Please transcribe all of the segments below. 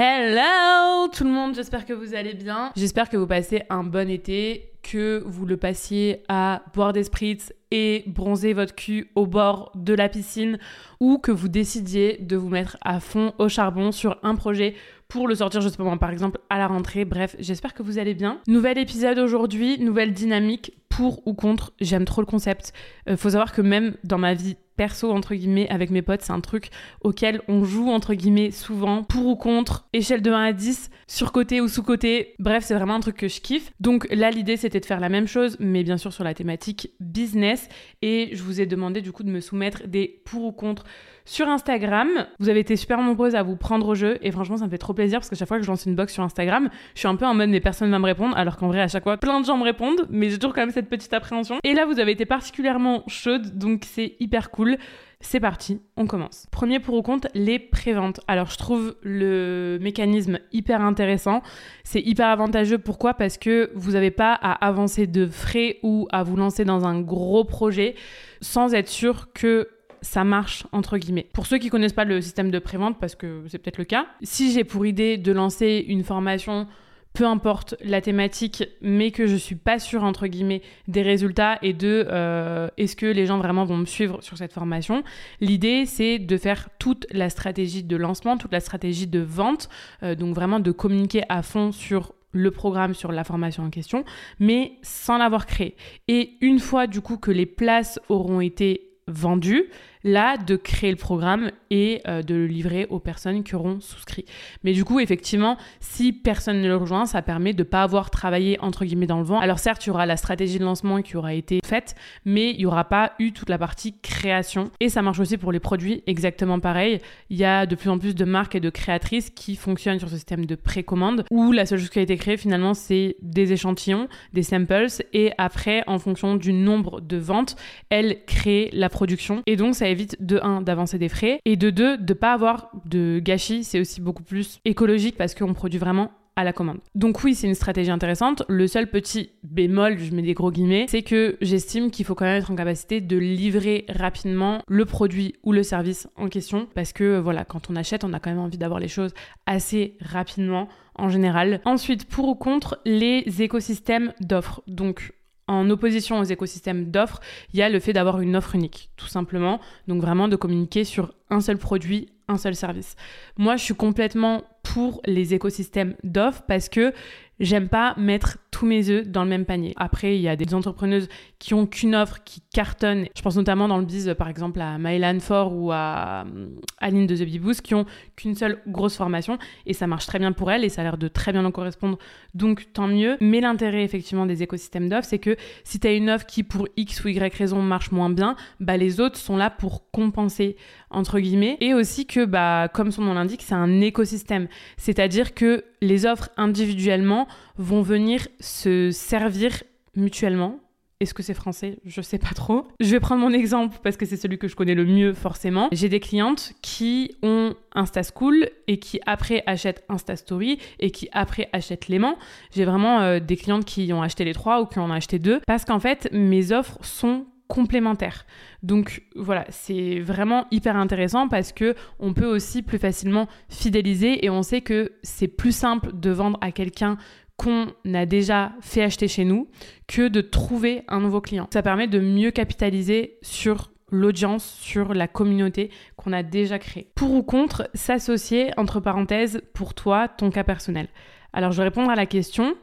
Hello tout le monde, j'espère que vous allez bien. J'espère que vous passez un bon été, que vous le passiez à boire des spritz et bronzer votre cul au bord de la piscine ou que vous décidiez de vous mettre à fond au charbon sur un projet pour le sortir, moi, par exemple, à la rentrée. Bref, j'espère que vous allez bien. Nouvel épisode aujourd'hui, nouvelle dynamique pour ou contre. J'aime trop le concept. Euh, faut savoir que même dans ma vie perso entre guillemets avec mes potes, c'est un truc auquel on joue entre guillemets souvent pour ou contre, échelle de 1 à 10, sur côté ou sous côté. Bref, c'est vraiment un truc que je kiffe. Donc là l'idée c'était de faire la même chose mais bien sûr sur la thématique business et je vous ai demandé du coup de me soumettre des pour ou contre sur Instagram. Vous avez été super nombreuses à vous prendre au jeu et franchement ça me fait trop plaisir parce que chaque fois que je lance une box sur Instagram, je suis un peu en mode mais personne va me répondre alors qu'en vrai à chaque fois plein de gens me répondent mais j'ai toujours quand même cette petite appréhension. Et là vous avez été particulièrement chaude donc c'est hyper cool. C'est parti, on commence. Premier pour ou contre, les préventes. Alors je trouve le mécanisme hyper intéressant. C'est hyper avantageux. Pourquoi? Parce que vous n'avez pas à avancer de frais ou à vous lancer dans un gros projet sans être sûr que ça marche entre guillemets. Pour ceux qui connaissent pas le système de prévente, parce que c'est peut-être le cas, si j'ai pour idée de lancer une formation peu importe la thématique, mais que je suis pas sûre entre guillemets des résultats et de euh, est-ce que les gens vraiment vont me suivre sur cette formation. L'idée c'est de faire toute la stratégie de lancement, toute la stratégie de vente, euh, donc vraiment de communiquer à fond sur le programme sur la formation en question, mais sans l'avoir créé. Et une fois du coup que les places auront été vendu, là, de créer le programme et euh, de le livrer aux personnes qui auront souscrit. Mais du coup, effectivement, si personne ne le rejoint, ça permet de ne pas avoir travaillé entre guillemets dans le vent. Alors certes, il y aura la stratégie de lancement qui aura été faite, mais il n'y aura pas eu toute la partie création. Et ça marche aussi pour les produits, exactement pareil. Il y a de plus en plus de marques et de créatrices qui fonctionnent sur ce système de précommande, où la seule chose qui a été créée finalement, c'est des échantillons, des samples, et après, en fonction du nombre de ventes, elles créent la production. Et donc, ça évite de 1 d'avancer des frais et de 2 de pas avoir de gâchis. C'est aussi beaucoup plus écologique parce qu'on produit vraiment à la commande. Donc oui, c'est une stratégie intéressante. Le seul petit bémol, je mets des gros guillemets, c'est que j'estime qu'il faut quand même être en capacité de livrer rapidement le produit ou le service en question parce que voilà, quand on achète, on a quand même envie d'avoir les choses assez rapidement en général. Ensuite, pour ou contre les écosystèmes d'offres. Donc en opposition aux écosystèmes d'offres, il y a le fait d'avoir une offre unique, tout simplement. Donc vraiment de communiquer sur un seul produit, un seul service. Moi, je suis complètement pour les écosystèmes d'offres parce que j'aime pas mettre tous mes œufs dans le même panier. Après, il y a des entrepreneuses qui ont qu'une offre qui cartonne. Je pense notamment dans le biz, par exemple, à Mylan Fort ou à euh, Aline de The Bee Boost, qui ont qu'une seule grosse formation et ça marche très bien pour elles et ça a l'air de très bien en correspondre. Donc, tant mieux. Mais l'intérêt, effectivement, des écosystèmes d'offres, c'est que si tu as une offre qui, pour X ou Y raison, marche moins bien, bah, les autres sont là pour compenser, entre guillemets. Et aussi que, bah, comme son nom l'indique, c'est un écosystème. C'est-à-dire que les offres individuellement vont venir se servir mutuellement. Est-ce que c'est français? Je sais pas trop. Je vais prendre mon exemple parce que c'est celui que je connais le mieux forcément. J'ai des clientes qui ont Insta School et qui après achètent Insta Story et qui après achètent l'aimant. J'ai vraiment euh, des clientes qui ont acheté les trois ou qui en ont acheté deux parce qu'en fait mes offres sont complémentaires. Donc voilà, c'est vraiment hyper intéressant parce que on peut aussi plus facilement fidéliser et on sait que c'est plus simple de vendre à quelqu'un qu'on a déjà fait acheter chez nous que de trouver un nouveau client. Ça permet de mieux capitaliser sur l'audience, sur la communauté qu'on a déjà créée. Pour ou contre, s'associer, entre parenthèses, pour toi, ton cas personnel. Alors je vais répondre à la question.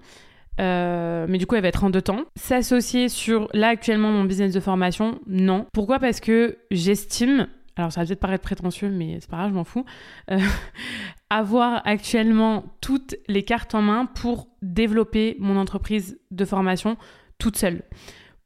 Euh, mais du coup, elle va être en deux temps. S'associer sur là actuellement mon business de formation, non. Pourquoi? Parce que j'estime, alors ça va peut-être paraître prétentieux, mais c'est pas grave, je m'en fous, euh, avoir actuellement toutes les cartes en main pour développer mon entreprise de formation toute seule.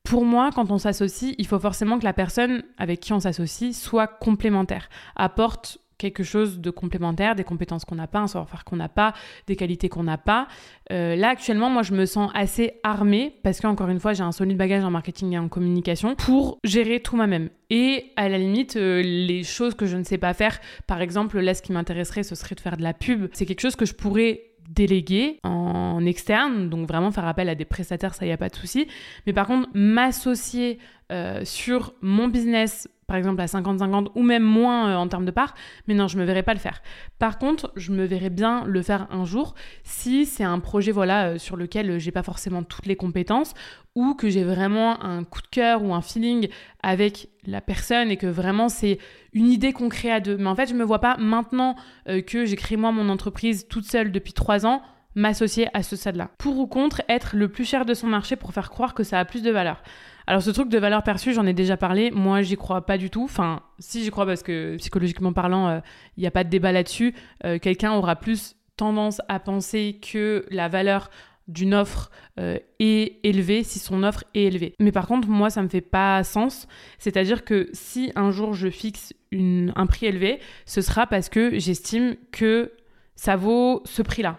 Pour moi, quand on s'associe, il faut forcément que la personne avec qui on s'associe soit complémentaire, apporte quelque chose de complémentaire, des compétences qu'on n'a pas, un savoir-faire qu'on n'a pas, des qualités qu'on n'a pas. Euh, là, actuellement, moi, je me sens assez armée parce qu'encore une fois, j'ai un solide bagage en marketing et en communication pour gérer tout moi-même. Et à la limite, euh, les choses que je ne sais pas faire, par exemple, là, ce qui m'intéresserait, ce serait de faire de la pub. C'est quelque chose que je pourrais déléguer en externe, donc vraiment faire appel à des prestataires, ça y a pas de souci. Mais par contre, m'associer euh, sur mon business par exemple à 50-50 ou même moins euh, en termes de parts, mais non, je me verrais pas le faire. Par contre, je me verrais bien le faire un jour si c'est un projet voilà euh, sur lequel j'ai pas forcément toutes les compétences ou que j'ai vraiment un coup de cœur ou un feeling avec la personne et que vraiment c'est une idée qu'on crée à deux. Mais en fait, je me vois pas maintenant que j'ai créé moi mon entreprise toute seule depuis trois ans m'associer à ce stade-là. Pour ou contre être le plus cher de son marché pour faire croire que ça a plus de valeur. Alors ce truc de valeur perçue, j'en ai déjà parlé. Moi, j'y crois pas du tout. Enfin, si j'y crois parce que psychologiquement parlant, il n'y a pas de débat là-dessus. Euh, quelqu'un aura plus tendance à penser que la valeur d'une offre euh, est élevée si son offre est élevée. Mais par contre, moi, ça me fait pas sens. C'est-à-dire que si un jour je fixe un prix élevé, ce sera parce que j'estime que ça vaut ce prix-là.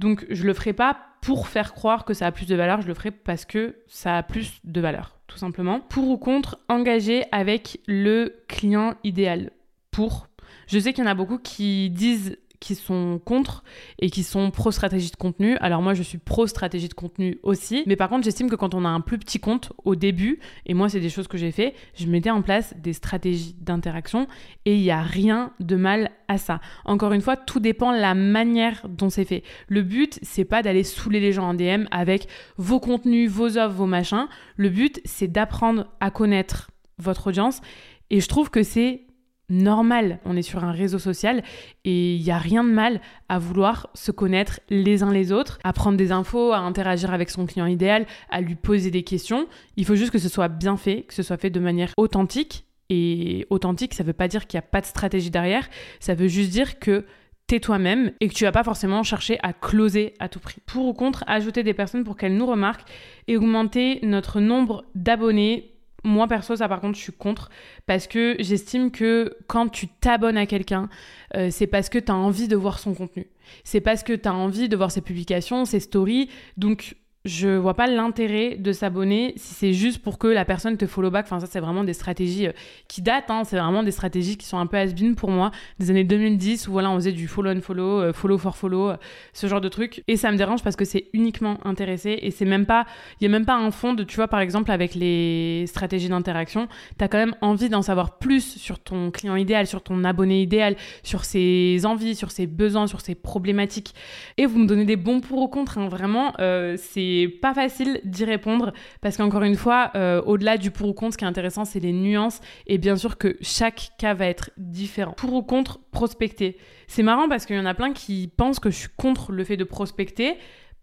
Donc, je le ferai pas pour faire croire que ça a plus de valeur, je le ferai parce que ça a plus de valeur, tout simplement. Pour ou contre, engager avec le client idéal. Pour. Je sais qu'il y en a beaucoup qui disent qui sont contre et qui sont pro stratégie de contenu. Alors moi je suis pro stratégie de contenu aussi, mais par contre j'estime que quand on a un plus petit compte au début, et moi c'est des choses que j'ai fait, je mettais en place des stratégies d'interaction et il n'y a rien de mal à ça. Encore une fois, tout dépend la manière dont c'est fait. Le but c'est pas d'aller saouler les gens en DM avec vos contenus, vos offres, vos machins. Le but c'est d'apprendre à connaître votre audience et je trouve que c'est normal. On est sur un réseau social et il n'y a rien de mal à vouloir se connaître les uns les autres, à prendre des infos, à interagir avec son client idéal, à lui poser des questions. Il faut juste que ce soit bien fait, que ce soit fait de manière authentique. Et authentique, ça ne veut pas dire qu'il n'y a pas de stratégie derrière, ça veut juste dire que t'es toi-même et que tu vas pas forcément chercher à closer à tout prix. Pour ou contre, ajouter des personnes pour qu'elles nous remarquent et augmenter notre nombre d'abonnés moi perso, ça par contre, je suis contre parce que j'estime que quand tu t'abonnes à quelqu'un, euh, c'est parce que tu as envie de voir son contenu. C'est parce que tu as envie de voir ses publications, ses stories. Donc, je vois pas l'intérêt de s'abonner si c'est juste pour que la personne te follow back. Enfin, ça, c'est vraiment des stratégies euh, qui datent. Hein. C'est vraiment des stratégies qui sont un peu has pour moi, des années 2010 où voilà, on faisait du follow and follow, euh, follow for follow, euh, ce genre de trucs. Et ça me dérange parce que c'est uniquement intéressé et c'est même pas, il y a même pas un fond de, tu vois, par exemple, avec les stratégies d'interaction, tu as quand même envie d'en savoir plus sur ton client idéal, sur ton abonné idéal, sur ses envies, sur ses besoins, sur ses problématiques. Et vous me donnez des bons pour ou contre. Hein. Vraiment, c'est pas facile d'y répondre parce qu'encore une fois, euh, au-delà du pour ou contre, ce qui est intéressant, c'est les nuances et bien sûr que chaque cas va être différent. Pour ou contre, prospecter. C'est marrant parce qu'il y en a plein qui pensent que je suis contre le fait de prospecter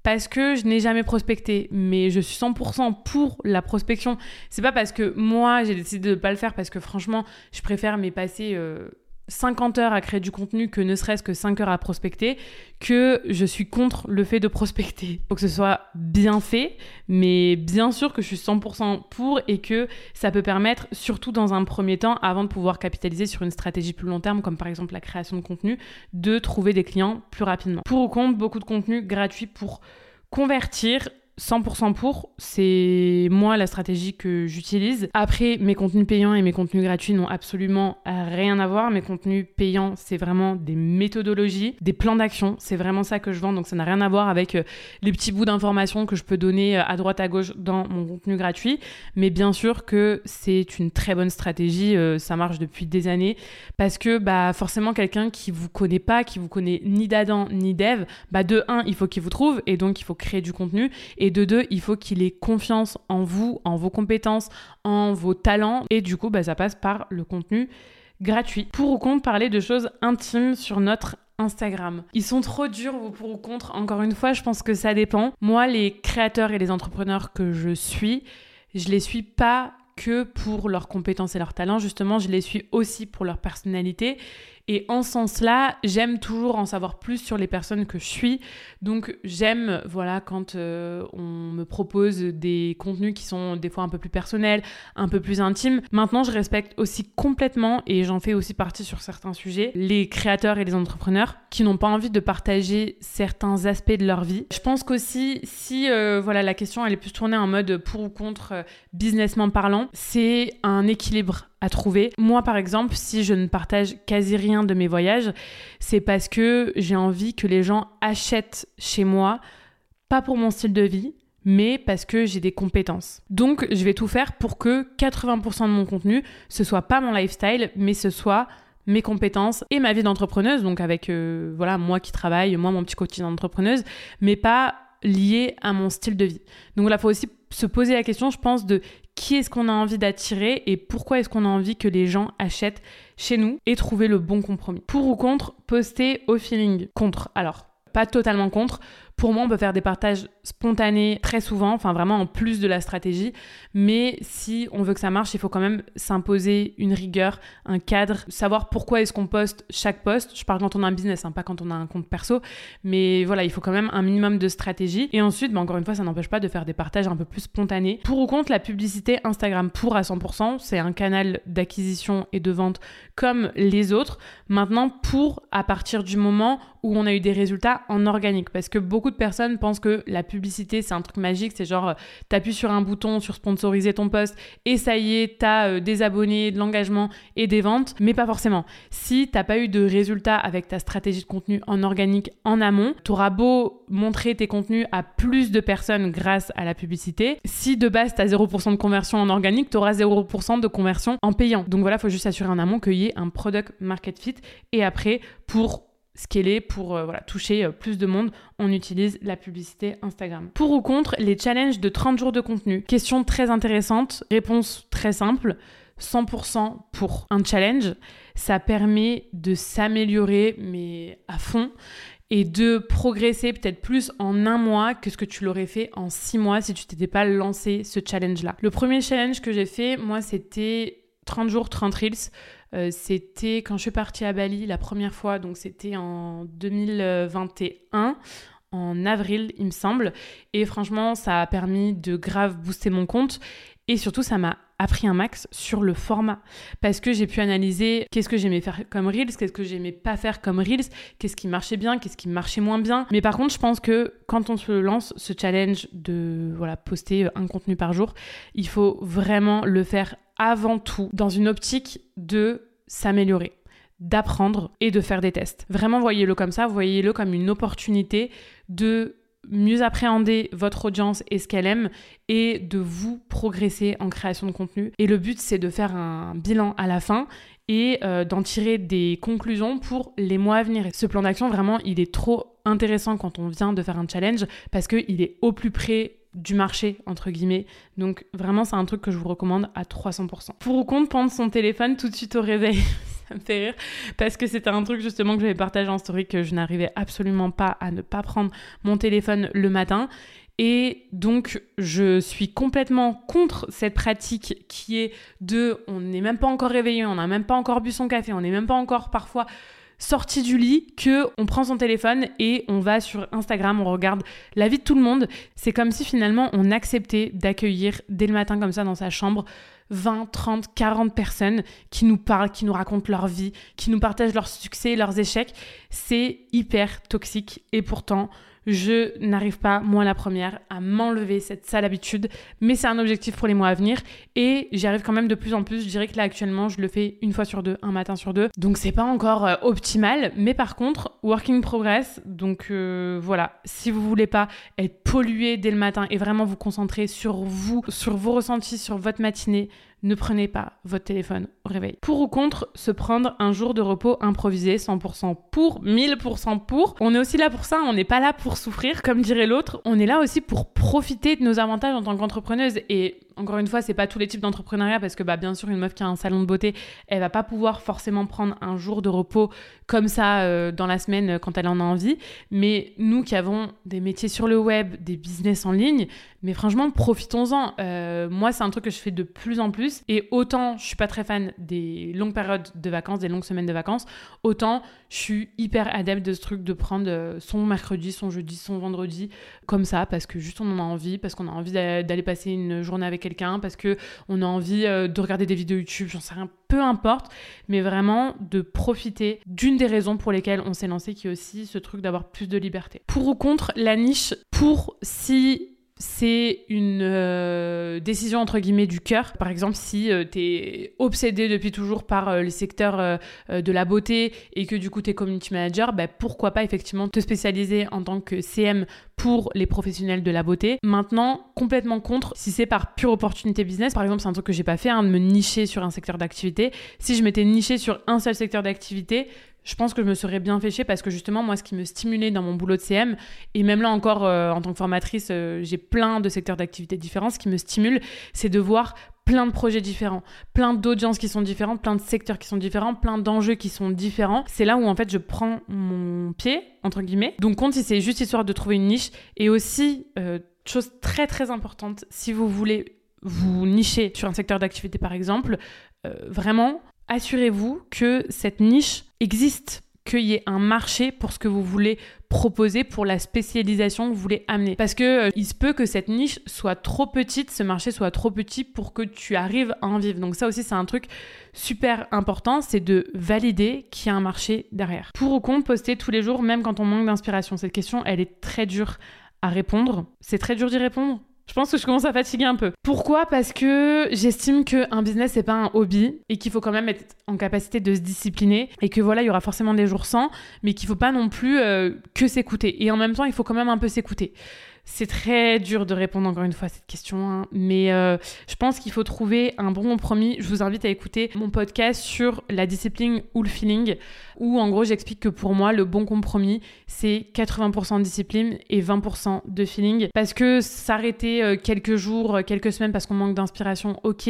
parce que je n'ai jamais prospecté, mais je suis 100% pour la prospection. C'est pas parce que moi j'ai décidé de ne pas le faire parce que franchement, je préfère m'y passer euh, 50 heures à créer du contenu que ne serait-ce que 5 heures à prospecter, que je suis contre le fait de prospecter. Faut que ce soit bien fait, mais bien sûr que je suis 100% pour et que ça peut permettre, surtout dans un premier temps, avant de pouvoir capitaliser sur une stratégie plus long terme, comme par exemple la création de contenu, de trouver des clients plus rapidement. Pour ou contre, beaucoup de contenu gratuit pour convertir 100% pour, c'est moi la stratégie que j'utilise. Après, mes contenus payants et mes contenus gratuits n'ont absolument rien à voir. Mes contenus payants, c'est vraiment des méthodologies, des plans d'action. C'est vraiment ça que je vends. Donc ça n'a rien à voir avec euh, les petits bouts d'informations que je peux donner euh, à droite à gauche dans mon contenu gratuit. Mais bien sûr que c'est une très bonne stratégie. Euh, ça marche depuis des années parce que bah forcément quelqu'un qui vous connaît pas, qui vous connaît ni d'Adam ni d'Eve, bah de un, il faut qu'il vous trouve et donc il faut créer du contenu. Et de deux, il faut qu'il ait confiance en vous, en vos compétences, en vos talents. Et du coup, bah, ça passe par le contenu gratuit. Pour ou contre parler de choses intimes sur notre Instagram. Ils sont trop durs, vous pour ou contre. Encore une fois, je pense que ça dépend. Moi, les créateurs et les entrepreneurs que je suis, je les suis pas que pour leurs compétences et leurs talents. Justement, je les suis aussi pour leur personnalité. Et en ce sens-là, j'aime toujours en savoir plus sur les personnes que je suis. Donc j'aime, voilà, quand euh, on me propose des contenus qui sont des fois un peu plus personnels, un peu plus intimes. Maintenant, je respecte aussi complètement, et j'en fais aussi partie sur certains sujets, les créateurs et les entrepreneurs qui n'ont pas envie de partager certains aspects de leur vie. Je pense qu'aussi, si euh, voilà, la question elle est plus tournée en mode pour ou contre euh, businessment parlant, c'est un équilibre à trouver. Moi, par exemple, si je ne partage quasi rien de mes voyages, c'est parce que j'ai envie que les gens achètent chez moi, pas pour mon style de vie, mais parce que j'ai des compétences. Donc, je vais tout faire pour que 80% de mon contenu, ce soit pas mon lifestyle, mais ce soit mes compétences et ma vie d'entrepreneuse, donc avec euh, voilà moi qui travaille, moi mon petit quotidien d'entrepreneuse, mais pas lié à mon style de vie. Donc là, il faut aussi se poser la question, je pense, de qui est-ce qu'on a envie d'attirer et pourquoi est-ce qu'on a envie que les gens achètent chez nous et trouver le bon compromis. Pour ou contre, poster au feeling. Contre. Alors, pas totalement contre. Pour moi, on peut faire des partages spontanés très souvent, enfin vraiment en plus de la stratégie. Mais si on veut que ça marche, il faut quand même s'imposer une rigueur, un cadre, savoir pourquoi est-ce qu'on poste chaque poste. Je parle quand on a un business, hein, pas quand on a un compte perso. Mais voilà, il faut quand même un minimum de stratégie. Et ensuite, bah, encore une fois, ça n'empêche pas de faire des partages un peu plus spontanés. Pour ou contre la publicité Instagram pour à 100%, c'est un canal d'acquisition et de vente comme les autres. Maintenant, pour à partir du moment où on a eu des résultats en organique, parce que beaucoup de personnes pensent que la publicité, c'est un truc magique. C'est genre, euh, t'appuies sur un bouton sur sponsoriser ton poste et ça y est, t'as euh, des abonnés, de l'engagement et des ventes. Mais pas forcément. Si t'as pas eu de résultats avec ta stratégie de contenu en organique en amont, t'auras beau montrer tes contenus à plus de personnes grâce à la publicité. Si de base, t'as 0% de conversion en organique, t'auras 0% de conversion en payant. Donc voilà, faut juste assurer en amont qu'il y ait un product market fit. Et après, pour scaler pour euh, voilà, toucher euh, plus de monde, on utilise la publicité Instagram. Pour ou contre les challenges de 30 jours de contenu Question très intéressante, réponse très simple. 100% pour un challenge, ça permet de s'améliorer mais à fond et de progresser peut-être plus en un mois que ce que tu l'aurais fait en six mois si tu t'étais pas lancé ce challenge-là. Le premier challenge que j'ai fait, moi, c'était 30 jours, 30 reels. Euh, c'était quand je suis partie à Bali la première fois, donc c'était en 2021 en avril, il me semble. Et franchement, ça a permis de grave booster mon compte. Et surtout, ça m'a appris un max sur le format. Parce que j'ai pu analyser qu'est-ce que j'aimais faire comme Reels, qu'est-ce que j'aimais pas faire comme Reels, qu'est-ce qui marchait bien, qu'est-ce qui marchait moins bien. Mais par contre, je pense que quand on se lance ce challenge de voilà, poster un contenu par jour, il faut vraiment le faire avant tout dans une optique de s'améliorer d'apprendre et de faire des tests. Vraiment, voyez-le comme ça, voyez-le comme une opportunité de mieux appréhender votre audience et ce qu'elle aime et de vous progresser en création de contenu. Et le but, c'est de faire un bilan à la fin et euh, d'en tirer des conclusions pour les mois à venir. ce plan d'action, vraiment, il est trop intéressant quand on vient de faire un challenge parce qu'il est au plus près du marché, entre guillemets. Donc vraiment, c'est un truc que je vous recommande à 300%. Pour ou contre prendre son téléphone tout de suite au réveil ça me fait rire parce que c'était un truc justement que j'avais partagé en story que je n'arrivais absolument pas à ne pas prendre mon téléphone le matin. Et donc, je suis complètement contre cette pratique qui est de on n'est même pas encore réveillé, on n'a même pas encore bu son café, on n'est même pas encore parfois sorti du lit que on prend son téléphone et on va sur Instagram, on regarde la vie de tout le monde. C'est comme si finalement on acceptait d'accueillir dès le matin comme ça dans sa chambre 20, 30, 40 personnes qui nous parlent, qui nous racontent leur vie, qui nous partagent leurs succès, leurs échecs. C'est hyper toxique et pourtant je n'arrive pas, moi la première, à m'enlever cette sale habitude, mais c'est un objectif pour les mois à venir et j'y arrive quand même de plus en plus. Je dirais que là actuellement, je le fais une fois sur deux, un matin sur deux. Donc c'est pas encore euh, optimal, mais par contre, working progress. Donc euh, voilà, si vous voulez pas être pollué dès le matin et vraiment vous concentrer sur vous, sur vos ressentis, sur votre matinée, ne prenez pas votre téléphone au réveil. Pour ou contre se prendre un jour de repos improvisé, 100% pour, 1000% pour. On est aussi là pour ça, on n'est pas là pour souffrir, comme dirait l'autre. On est là aussi pour profiter de nos avantages en tant qu'entrepreneuse. Et encore une fois, c'est pas tous les types d'entrepreneuriat parce que bah, bien sûr, une meuf qui a un salon de beauté, elle va pas pouvoir forcément prendre un jour de repos comme ça euh, dans la semaine quand elle en a envie. Mais nous qui avons des métiers sur le web, des business en ligne, mais franchement, profitons-en. Euh, moi, c'est un truc que je fais de plus en plus. Et autant je suis pas très fan des longues périodes de vacances, des longues semaines de vacances, autant je suis hyper adepte de ce truc de prendre euh, son mercredi, son jeudi, son vendredi, comme ça, parce que juste on en a envie, parce qu'on a envie d'aller passer une journée avec parce que on a envie euh, de regarder des vidéos YouTube, j'en sais rien, peu importe, mais vraiment de profiter d'une des raisons pour lesquelles on s'est lancé, qui est aussi ce truc d'avoir plus de liberté. Pour ou contre la niche, pour si c'est une euh, décision entre guillemets du cœur. Par exemple, si euh, tu es obsédé depuis toujours par euh, les secteurs de la beauté et que du coup tu es community manager, bah, pourquoi pas effectivement te spécialiser en tant que CM pour les professionnels de la beauté. Maintenant, complètement contre si c'est par pure opportunité business. Par exemple, c'est un truc que j'ai pas fait, hein, de me nicher sur un secteur d'activité. Si je m'étais niché sur un seul secteur d'activité, je pense que je me serais bien fait chier parce que justement, moi, ce qui me stimulait dans mon boulot de CM, et même là encore, euh, en tant que formatrice, euh, j'ai plein de secteurs d'activité différents. Ce qui me stimule, c'est de voir plein de projets différents, plein d'audiences qui sont différentes, plein de secteurs qui sont différents, plein d'enjeux qui sont différents. C'est là où en fait je prends mon pied, entre guillemets. Donc compte si c'est juste histoire de trouver une niche. Et aussi, euh, chose très très importante, si vous voulez vous nicher sur un secteur d'activité par exemple, vraiment assurez-vous que cette niche existe, qu'il y ait un marché pour ce que vous voulez proposer, pour la spécialisation que vous voulez amener. Parce que euh, il se peut que cette niche soit trop petite, ce marché soit trop petit pour que tu arrives à en vivre. Donc ça aussi, c'est un truc super important, c'est de valider qu'il y a un marché derrière. Pour ou contre poster tous les jours, même quand on manque d'inspiration Cette question, elle est très dure à répondre. C'est très dur d'y répondre je pense que je commence à fatiguer un peu. Pourquoi? Parce que j'estime qu'un business, c'est pas un hobby et qu'il faut quand même être en capacité de se discipliner et que voilà, il y aura forcément des jours sans, mais qu'il faut pas non plus euh, que s'écouter. Et en même temps, il faut quand même un peu s'écouter. C'est très dur de répondre encore une fois à cette question, hein. mais euh, je pense qu'il faut trouver un bon compromis. Je vous invite à écouter mon podcast sur la discipline ou le feeling, où en gros j'explique que pour moi le bon compromis c'est 80% de discipline et 20% de feeling. Parce que s'arrêter euh, quelques jours, euh, quelques semaines parce qu'on manque d'inspiration, ok,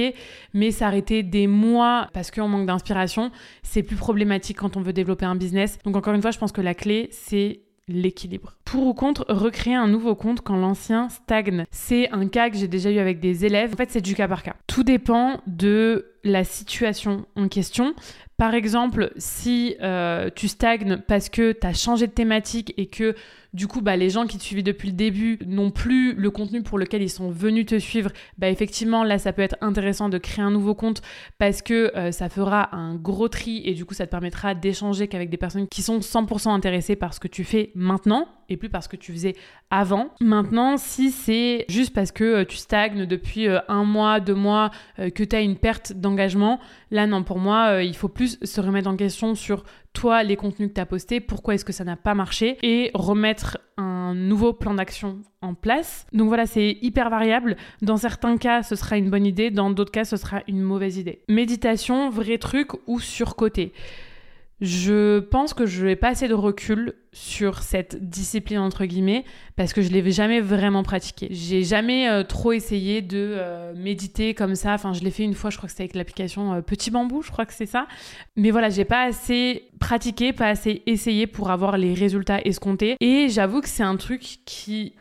mais s'arrêter des mois parce qu'on manque d'inspiration, c'est plus problématique quand on veut développer un business. Donc encore une fois, je pense que la clé c'est l'équilibre. Pour ou contre recréer un nouveau compte quand l'ancien stagne C'est un cas que j'ai déjà eu avec des élèves. En fait, c'est du cas par cas. Tout dépend de la situation en question. Par exemple, si euh, tu stagnes parce que tu as changé de thématique et que du coup, bah, les gens qui te suivaient depuis le début n'ont plus le contenu pour lequel ils sont venus te suivre, bah, effectivement, là, ça peut être intéressant de créer un nouveau compte parce que euh, ça fera un gros tri et du coup, ça te permettra d'échanger qu'avec des personnes qui sont 100% intéressées par ce que tu fais maintenant et plus parce que tu faisais avant. Maintenant, si c'est juste parce que euh, tu stagnes depuis un mois, deux mois, que tu as une perte d'engagement, là, non, pour moi, il faut plus se remettre en question sur toi, les contenus que tu as postés, pourquoi est-ce que ça n'a pas marché et remettre un nouveau plan d'action en place. Donc voilà, c'est hyper variable. Dans certains cas, ce sera une bonne idée, dans d'autres cas, ce sera une mauvaise idée. Méditation, vrai truc ou surcoté? Je pense que je n'ai pas assez de recul sur cette discipline entre guillemets parce que je l'ai jamais vraiment pratiquée. J'ai jamais euh, trop essayé de euh, méditer comme ça. Enfin, je l'ai fait une fois, je crois que c'était avec l'application euh, Petit Bambou, je crois que c'est ça. Mais voilà, j'ai pas assez pratiqué, pas assez essayé pour avoir les résultats escomptés. Et j'avoue que c'est un truc qui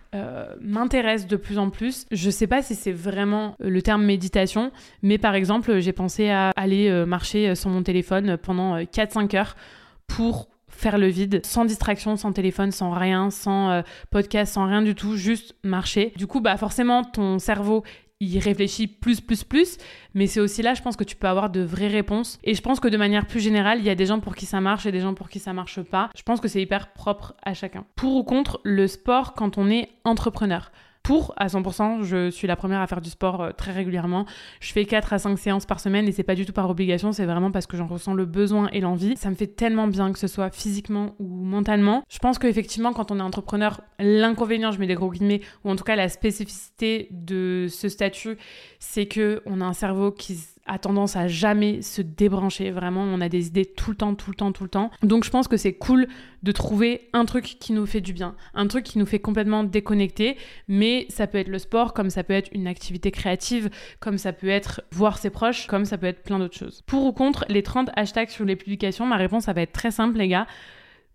m'intéresse de plus en plus. Je sais pas si c'est vraiment le terme méditation, mais par exemple, j'ai pensé à aller marcher sur mon téléphone pendant 4-5 heures pour faire le vide, sans distraction, sans téléphone, sans rien, sans euh, podcast, sans rien du tout, juste marcher. Du coup, bah forcément, ton cerveau, il réfléchit plus, plus, plus, mais c'est aussi là, je pense que tu peux avoir de vraies réponses. Et je pense que de manière plus générale, il y a des gens pour qui ça marche et des gens pour qui ça marche pas. Je pense que c'est hyper propre à chacun. Pour ou contre le sport quand on est entrepreneur pour à 100%. Je suis la première à faire du sport euh, très régulièrement. Je fais 4 à 5 séances par semaine et c'est pas du tout par obligation, c'est vraiment parce que j'en ressens le besoin et l'envie. Ça me fait tellement bien que ce soit physiquement ou mentalement. Je pense qu'effectivement, quand on est entrepreneur, l'inconvénient, je mets des gros guillemets, ou en tout cas la spécificité de ce statut, c'est que on a un cerveau qui a tendance à jamais se débrancher. Vraiment, on a des idées tout le temps, tout le temps, tout le temps. Donc je pense que c'est cool de trouver un truc qui nous fait du bien, un truc qui nous fait complètement déconnecter. Mais ça peut être le sport, comme ça peut être une activité créative, comme ça peut être voir ses proches, comme ça peut être plein d'autres choses. Pour ou contre les 30 hashtags sur les publications, ma réponse, ça va être très simple, les gars.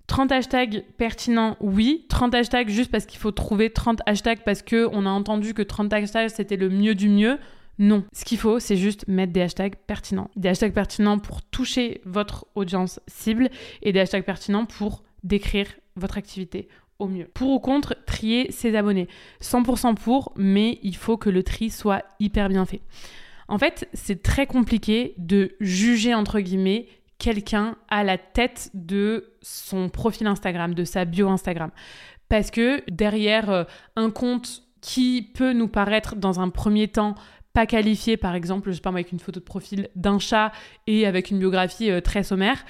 30 hashtags pertinents, oui. 30 hashtags juste parce qu'il faut trouver 30 hashtags parce qu'on a entendu que 30 hashtags c'était le mieux du mieux. Non. Ce qu'il faut, c'est juste mettre des hashtags pertinents. Des hashtags pertinents pour toucher votre audience cible et des hashtags pertinents pour décrire votre activité au mieux. Pour ou contre, trier ses abonnés. 100% pour, mais il faut que le tri soit hyper bien fait. En fait, c'est très compliqué de juger, entre guillemets, quelqu'un à la tête de son profil Instagram, de sa bio Instagram. Parce que derrière euh, un compte qui peut nous paraître dans un premier temps pas qualifié, par exemple, je sais pas avec une photo de profil d'un chat et avec une biographie euh, très sommaire,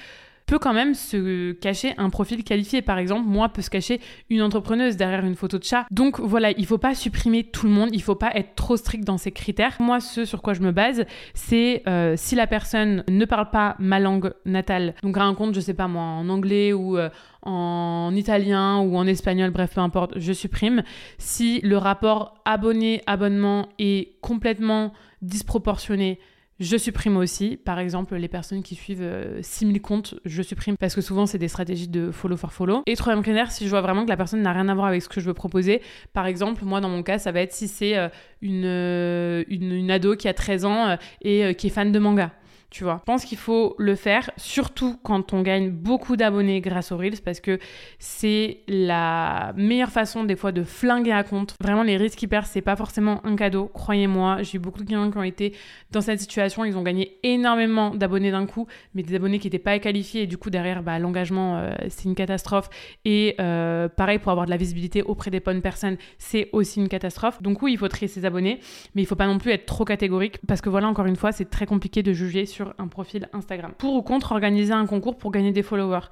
peut quand même se cacher un profil qualifié. Par exemple, moi, peut se cacher une entrepreneuse derrière une photo de chat. Donc voilà, il faut pas supprimer tout le monde, il faut pas être trop strict dans ces critères. Moi, ce sur quoi je me base, c'est euh, si la personne ne parle pas ma langue natale, donc a un compte, je sais pas moi, en anglais ou euh, en italien ou en espagnol, bref, peu importe, je supprime. Si le rapport abonné-abonnement est complètement disproportionné, je supprime aussi, par exemple, les personnes qui suivent 6000 euh, comptes, je supprime parce que souvent c'est des stratégies de follow for follow. Et troisième critère, si je vois vraiment que la personne n'a rien à voir avec ce que je veux proposer, par exemple, moi dans mon cas, ça va être si c'est euh, euh, une, ado qui a 13 ans et qui est fan de manga tu vois. Je pense qu'il faut le faire, surtout quand on gagne beaucoup d'abonnés grâce aux Reels, parce que c'est la meilleure façon des fois de flinguer un compte. Vraiment, les risques hyper, c'est pas forcément un cadeau, croyez-moi. J'ai eu beaucoup de clients qui ont été dans cette situation, ils ont gagné énormément d'abonnés d'un coup, mais des abonnés qui n'étaient pas qualifiés, et du coup, derrière, bah, l'engagement, euh, c'est une catastrophe. Et euh, pareil, pour avoir de la visibilité auprès des bonnes personnes, c'est aussi une catastrophe. Donc oui, il faut trier ses abonnés, mais il faut pas non plus être trop catégorique, parce que voilà, encore une fois, c'est très compliqué de juger sur un profil Instagram. Pour ou contre organiser un concours pour gagner des followers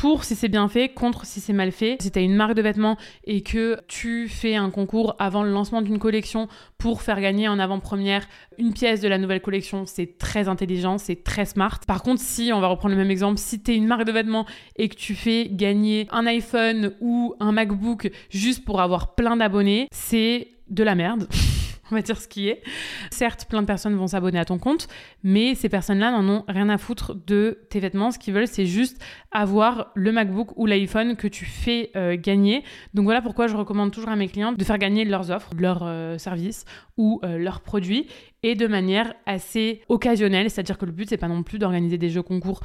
pour si c'est bien fait, contre si c'est mal fait. Si tu une marque de vêtements et que tu fais un concours avant le lancement d'une collection pour faire gagner en avant-première une pièce de la nouvelle collection, c'est très intelligent, c'est très smart. Par contre, si, on va reprendre le même exemple, si tu es une marque de vêtements et que tu fais gagner un iPhone ou un MacBook juste pour avoir plein d'abonnés, c'est de la merde. on va dire ce qui est. Certes, plein de personnes vont s'abonner à ton compte, mais ces personnes-là n'en ont rien à foutre de tes vêtements. Ce qu'ils veulent, c'est juste avoir le MacBook ou l'iPhone que tu fais euh, gagner. Donc voilà pourquoi je recommande toujours à mes clients de faire gagner leurs offres, leurs euh, services ou euh, leurs produits et de manière assez occasionnelle, c'est-à-dire que le but c'est pas non plus d'organiser des jeux concours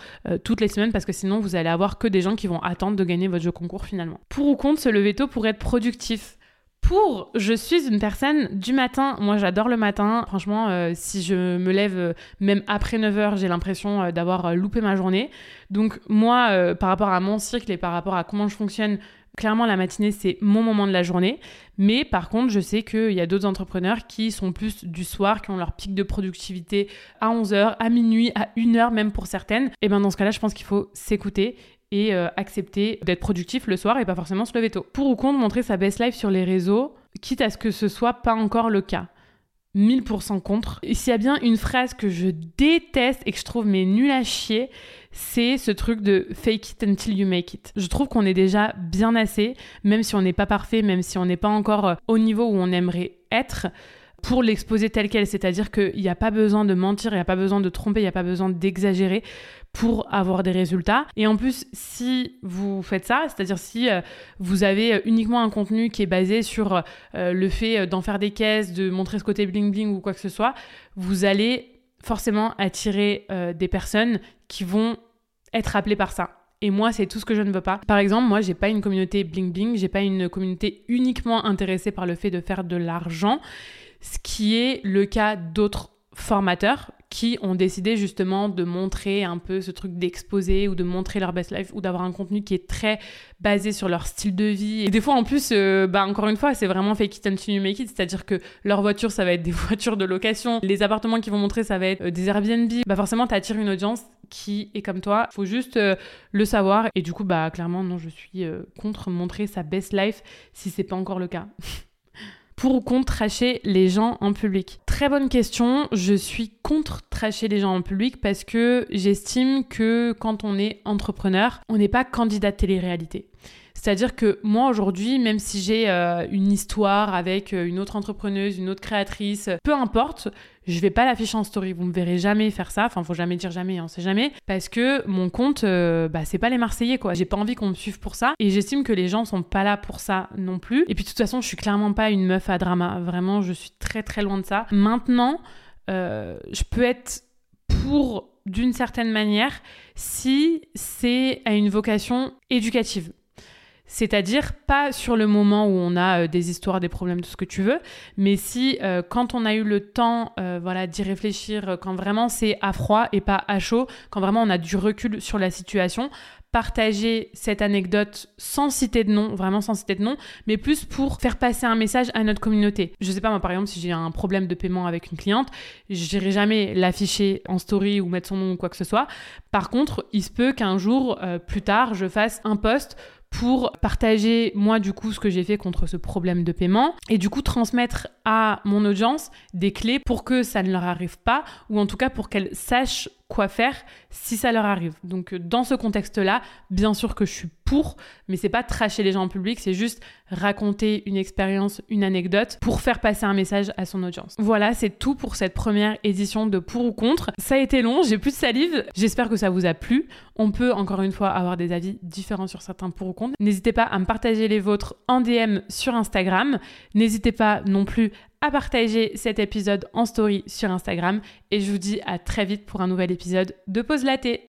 toutes les semaines parce que sinon vous allez avoir que des gens qui vont attendre de gagner votre jeu concours finalement. Pour ou contre se lever tôt pour être productif pour je suis une personne du matin. Moi, j'adore le matin. Franchement, euh, si je me lève euh, même après 9h, j'ai l'impression euh, d'avoir loupé ma journée. Donc, moi, par rapport à mon cycle et par rapport à comment je fonctionne, clairement, la matinée, c'est mon moment de la journée. Mais par contre, je sais qu'il y a d'autres entrepreneurs qui sont plus du soir, qui ont leur pic de productivité à 11h, à minuit, à 1h même pour certaines. Et bien, dans ce cas-là, je pense qu'il faut s'écouter et euh, accepter d'être productif le soir et pas forcément se lever tôt. Pour ou contre montrer sa best life sur les réseaux, quitte à ce que ce soit pas encore le cas. 1000% contre. Et s'il y a bien une phrase que je déteste et que je trouve mais nul à chier, c'est ce truc de fake it until you make it. Je trouve qu'on est déjà bien assez, même si on n'est pas parfait, même si on n'est pas encore euh, au niveau où on aimerait être pour l'exposer tel quel. C'est-à-dire qu'il n'y a pas besoin de mentir, il n'y a pas besoin de tromper, il n'y a pas besoin d'exagérer pour avoir des résultats. Et en plus, si vous faites ça, c'est-à-dire si euh, vous avez uniquement un contenu qui est basé sur euh, le fait d'en faire des caisses, de montrer ce côté bling bling ou quoi que ce soit, vous allez forcément attirer euh, des personnes qui vont être appelées par ça. Et moi, c'est tout ce que je ne veux pas. Par exemple, moi, j'ai pas une communauté bling bling, j'ai pas une communauté uniquement intéressée par le fait de faire de l'argent, ce qui est le cas d'autres formateurs qui ont décidé justement de montrer un peu ce truc d'exposer ou de montrer leur best life ou d'avoir un contenu qui est très basé sur leur style de vie. Et des fois en plus, euh, bah encore une fois, c'est vraiment fake it until you make it, c'est-à-dire que leur voiture, ça va être des voitures de location, les appartements qu'ils vont montrer, ça va être euh, des Airbnb. Bah forcément, t'attires une audience qui est comme toi. Faut juste euh, le savoir. Et du coup, bah clairement, non, je suis contre montrer sa best life si c'est pas encore le cas. pour ou contre tracher les gens en public Très bonne question. Je suis contre tracher les gens en public parce que j'estime que quand on est entrepreneur, on n'est pas candidat de télé-réalité. C'est-à-dire que moi aujourd'hui, même si j'ai euh, une histoire avec euh, une autre entrepreneuse, une autre créatrice, peu importe, je vais pas l'afficher en story. Vous me verrez jamais faire ça. Enfin, faut jamais dire jamais, on sait jamais. Parce que mon compte, euh, bah, c'est pas les Marseillais, quoi. J'ai pas envie qu'on me suive pour ça. Et j'estime que les gens sont pas là pour ça non plus. Et puis, de toute façon, je suis clairement pas une meuf à drama. Vraiment, je suis très, très loin de ça. Maintenant, je peux être pour d'une certaine manière si c'est à une vocation éducative. C'est-à-dire pas sur le moment où on a euh, des histoires, des problèmes, tout ce que tu veux, mais si euh, quand on a eu le temps euh, voilà, d'y réfléchir, quand vraiment c'est à froid et pas à chaud, quand vraiment on a du recul sur la situation, partager cette anecdote sans citer de nom, vraiment sans citer de nom, mais plus pour faire passer un message à notre communauté. Je sais pas, moi par exemple, si j'ai un problème de paiement avec une cliente, je n'irai jamais l'afficher en story ou mettre son nom ou quoi que ce soit. Par contre, il se peut qu'un jour, plus tard, je fasse un post pour partager moi du coup ce que j'ai fait contre ce problème de paiement et du coup transmettre à mon audience des clés pour que ça ne leur arrive pas ou en tout cas pour qu'elles sachent quoi faire si ça leur arrive. Donc euh, dans ce contexte-là, bien sûr que je suis pour, mais c'est pas tracher les gens en public, c'est juste raconter une expérience, une anecdote pour faire passer un message à son audience. Voilà, c'est tout pour cette première édition de Pour ou Contre. Ça a été long, j'ai plus de salive. J'espère que ça vous a plu. On peut encore une fois avoir des avis différents sur certains pour ou contre. N'hésitez pas à me partager les vôtres en DM sur Instagram. N'hésitez pas non plus à partager cet épisode en story sur Instagram et je vous dis à très vite pour un nouvel épisode de Pause Laté.